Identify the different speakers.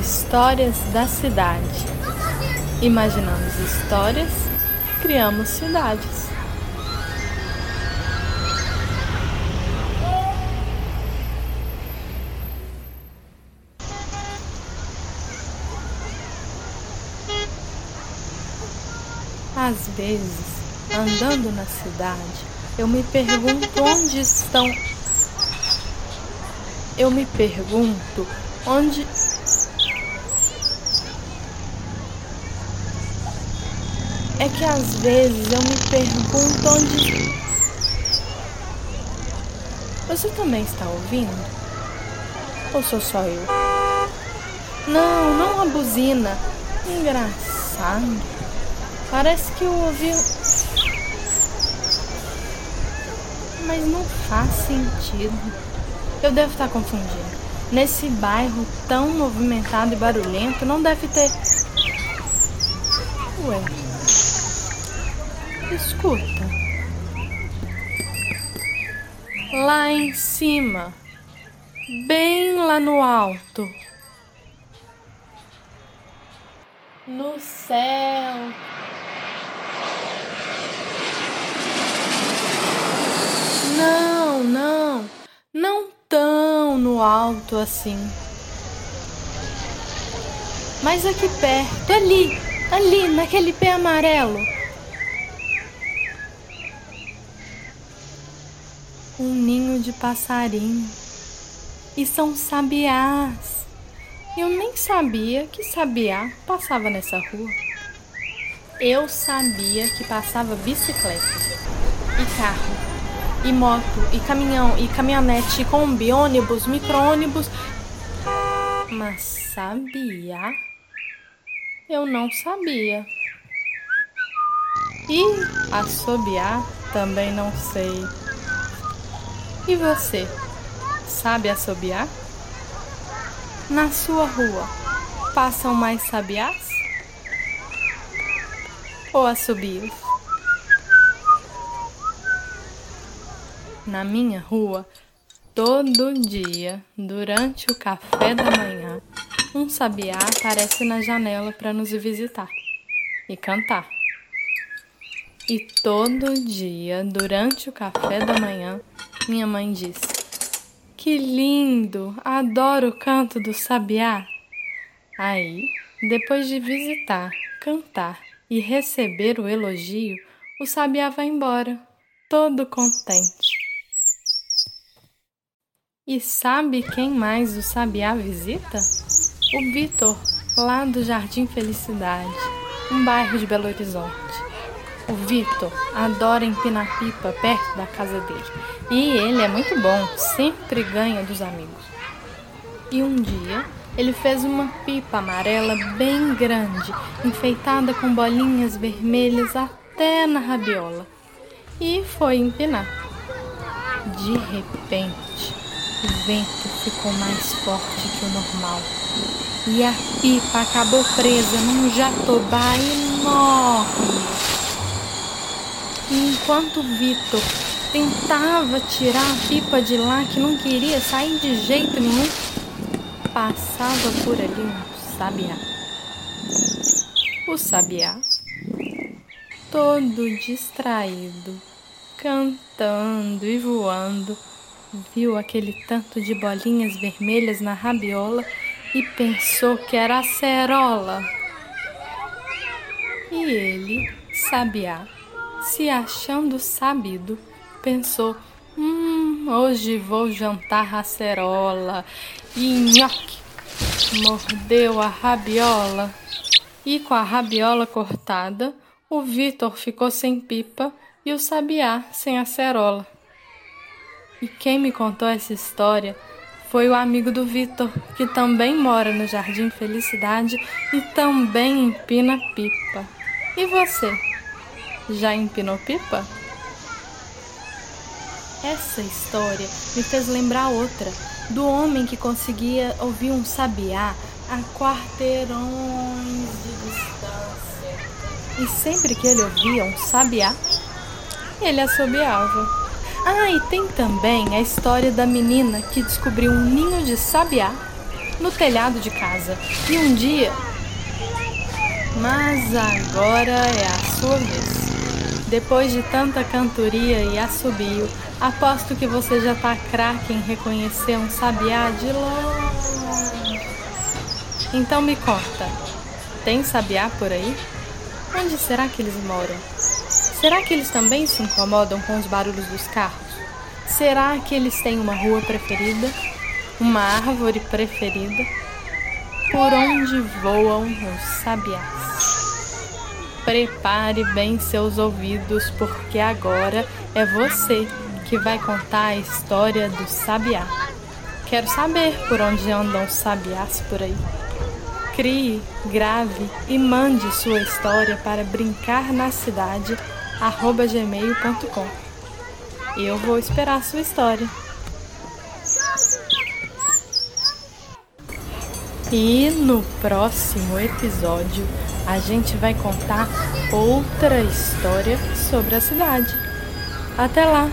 Speaker 1: Histórias da cidade. Imaginamos histórias, criamos cidades. Às vezes, andando na cidade, eu me pergunto onde estão. Eu me pergunto onde É que às vezes eu me pergunto onde. Você também está ouvindo? Ou sou só eu? Não, não a buzina. Engraçado. Parece que eu ouvi. Mas não faz sentido. Eu devo estar confundindo. Nesse bairro tão movimentado e barulhento, não deve ter. Ué. Escuta. Lá em cima, bem lá no alto, no céu. Não, não, não tão no alto assim. Mas aqui perto, ali, ali, naquele pé amarelo. Um ninho de passarinho. E são sabiás. Eu nem sabia que sabiá passava nessa rua. Eu sabia que passava bicicleta, e carro, e moto, e caminhão, e caminhonete, e combi, ônibus, micro-ônibus. Mas sabia? Eu não sabia. E assobiar também não sei. E você, sabe assobiar? Na sua rua, passam mais sabiás? Ou assobios? Na minha rua, todo dia, durante o café da manhã, um sabiá aparece na janela para nos visitar e cantar. E todo dia, durante o café da manhã, minha mãe diz: Que lindo! Adoro o canto do sabiá. Aí, depois de visitar, cantar e receber o elogio, o sabiá vai embora, todo contente. E sabe quem mais o sabiá visita? O Vitor, lá do Jardim Felicidade, um bairro de Belo Horizonte. O Vitor adora empinar pipa perto da casa dele. E ele é muito bom, sempre ganha dos amigos. E um dia ele fez uma pipa amarela bem grande, enfeitada com bolinhas vermelhas até na rabiola. E foi empinar. De repente, o vento ficou mais forte que o normal. E a pipa acabou presa num jatobá enorme. E enquanto Vitor tentava tirar a pipa de lá, que não queria sair de jeito nenhum, passava por ali um sabiá. O sabiá, todo distraído, cantando e voando, viu aquele tanto de bolinhas vermelhas na rabiola e pensou que era acerola. E ele, sabiá, se achando sabido, pensou: Hum, hoje vou jantar acerola. E nhoque! Mordeu a rabiola. E com a rabiola cortada, o Vitor ficou sem pipa e o sabiá sem acerola. E quem me contou essa história foi o amigo do Vitor, que também mora no Jardim Felicidade e também empina pipa. E você? Já empinou pipa? Essa história me fez lembrar outra, do homem que conseguia ouvir um sabiá a quarteirões de distância. E sempre que ele ouvia um sabiá, ele assobiava. Ah, e tem também a história da menina que descobriu um ninho de sabiá no telhado de casa. E um dia. Mas agora é a sua vez. Depois de tanta cantoria e assobio, aposto que você já tá craque em reconhecer um sabiá de longe. Então me conta, tem sabiá por aí? Onde será que eles moram? Será que eles também se incomodam com os barulhos dos carros? Será que eles têm uma rua preferida? Uma árvore preferida? Por onde voam os sabiás? Prepare bem seus ouvidos, porque agora é você que vai contar a história do sabiá. Quero saber por onde andam sabiás por aí. Crie, grave e mande sua história para brincar na cidade gmail.com. Eu vou esperar sua história. E no próximo episódio a gente vai contar outra história sobre a cidade. Até lá!